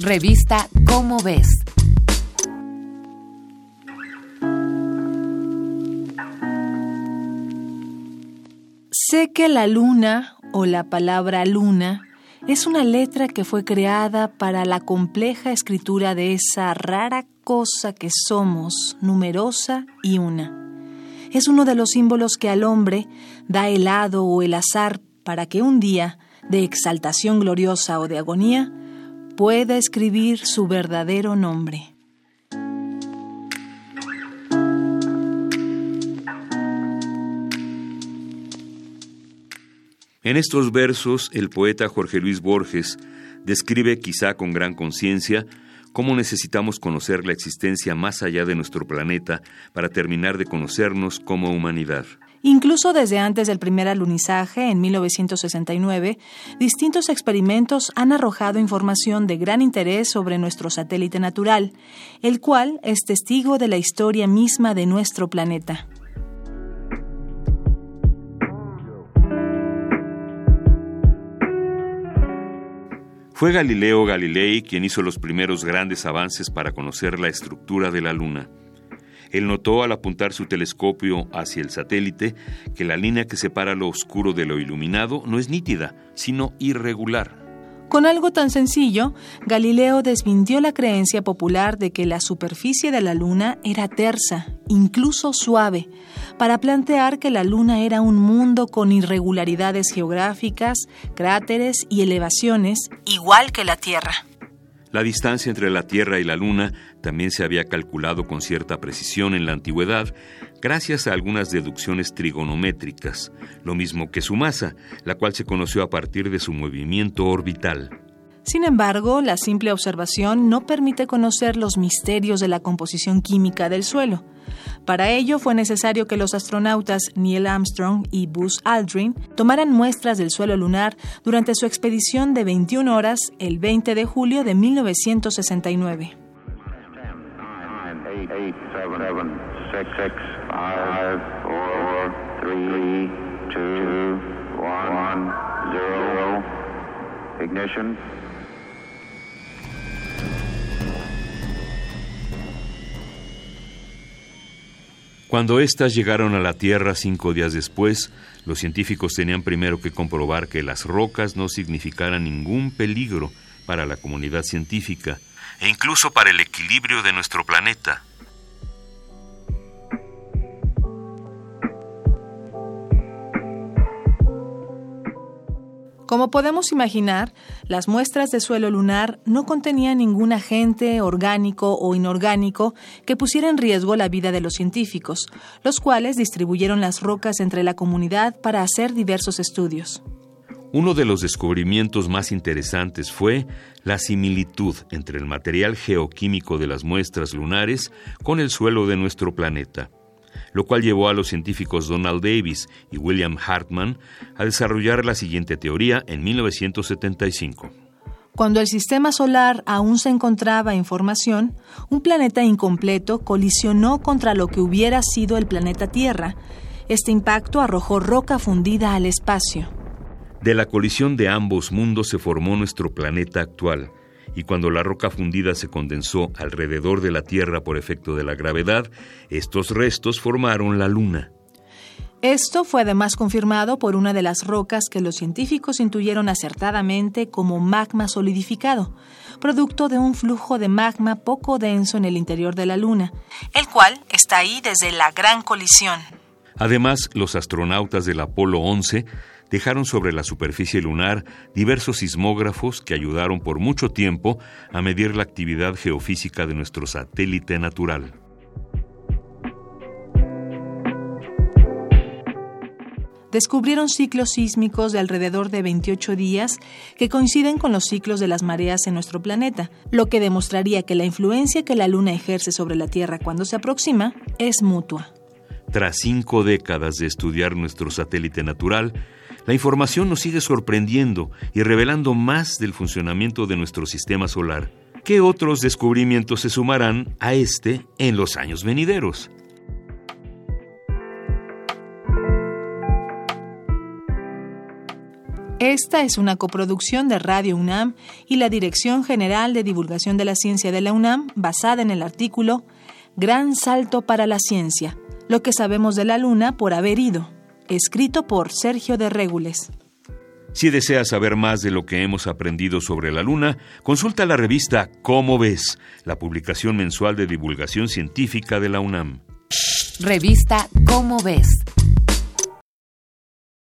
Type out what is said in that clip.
Revista Cómo ves. Sé que la luna o la palabra luna es una letra que fue creada para la compleja escritura de esa rara cosa que somos, numerosa y una. Es uno de los símbolos que al hombre da el hado o el azar para que un día, de exaltación gloriosa o de agonía, pueda escribir su verdadero nombre. En estos versos, el poeta Jorge Luis Borges describe, quizá con gran conciencia, cómo necesitamos conocer la existencia más allá de nuestro planeta para terminar de conocernos como humanidad. Incluso desde antes del primer alunizaje, en 1969, distintos experimentos han arrojado información de gran interés sobre nuestro satélite natural, el cual es testigo de la historia misma de nuestro planeta. Fue Galileo Galilei quien hizo los primeros grandes avances para conocer la estructura de la Luna. Él notó al apuntar su telescopio hacia el satélite que la línea que separa lo oscuro de lo iluminado no es nítida, sino irregular. Con algo tan sencillo, Galileo desmintió la creencia popular de que la superficie de la Luna era tersa, incluso suave, para plantear que la Luna era un mundo con irregularidades geográficas, cráteres y elevaciones, igual que la Tierra. La distancia entre la Tierra y la Luna también se había calculado con cierta precisión en la antigüedad, gracias a algunas deducciones trigonométricas, lo mismo que su masa, la cual se conoció a partir de su movimiento orbital. Sin embargo, la simple observación no permite conocer los misterios de la composición química del suelo. Para ello fue necesario que los astronautas Neil Armstrong y Buzz Aldrin tomaran muestras del suelo lunar durante su expedición de 21 horas el 20 de julio de 1969. Cuando éstas llegaron a la Tierra cinco días después, los científicos tenían primero que comprobar que las rocas no significaran ningún peligro para la comunidad científica e incluso para el equilibrio de nuestro planeta. Como podemos imaginar, las muestras de suelo lunar no contenían ningún agente orgánico o inorgánico que pusiera en riesgo la vida de los científicos, los cuales distribuyeron las rocas entre la comunidad para hacer diversos estudios. Uno de los descubrimientos más interesantes fue la similitud entre el material geoquímico de las muestras lunares con el suelo de nuestro planeta lo cual llevó a los científicos Donald Davis y William Hartman a desarrollar la siguiente teoría en 1975. Cuando el sistema solar aún se encontraba en formación, un planeta incompleto colisionó contra lo que hubiera sido el planeta Tierra. Este impacto arrojó roca fundida al espacio. De la colisión de ambos mundos se formó nuestro planeta actual, y cuando la roca fundida se condensó alrededor de la Tierra por efecto de la gravedad, estos restos formaron la Luna. Esto fue además confirmado por una de las rocas que los científicos intuyeron acertadamente como magma solidificado, producto de un flujo de magma poco denso en el interior de la Luna, el cual está ahí desde la gran colisión. Además, los astronautas del Apolo 11 dejaron sobre la superficie lunar diversos sismógrafos que ayudaron por mucho tiempo a medir la actividad geofísica de nuestro satélite natural. descubrieron ciclos sísmicos de alrededor de 28 días que coinciden con los ciclos de las mareas en nuestro planeta, lo que demostraría que la influencia que la Luna ejerce sobre la Tierra cuando se aproxima es mutua. Tras cinco décadas de estudiar nuestro satélite natural, la información nos sigue sorprendiendo y revelando más del funcionamiento de nuestro sistema solar. ¿Qué otros descubrimientos se sumarán a este en los años venideros? Esta es una coproducción de Radio UNAM y la Dirección General de Divulgación de la Ciencia de la UNAM, basada en el artículo Gran Salto para la Ciencia, lo que sabemos de la Luna por haber ido, escrito por Sergio de Régules. Si deseas saber más de lo que hemos aprendido sobre la Luna, consulta la revista Cómo ves, la publicación mensual de divulgación científica de la UNAM. Revista Cómo ves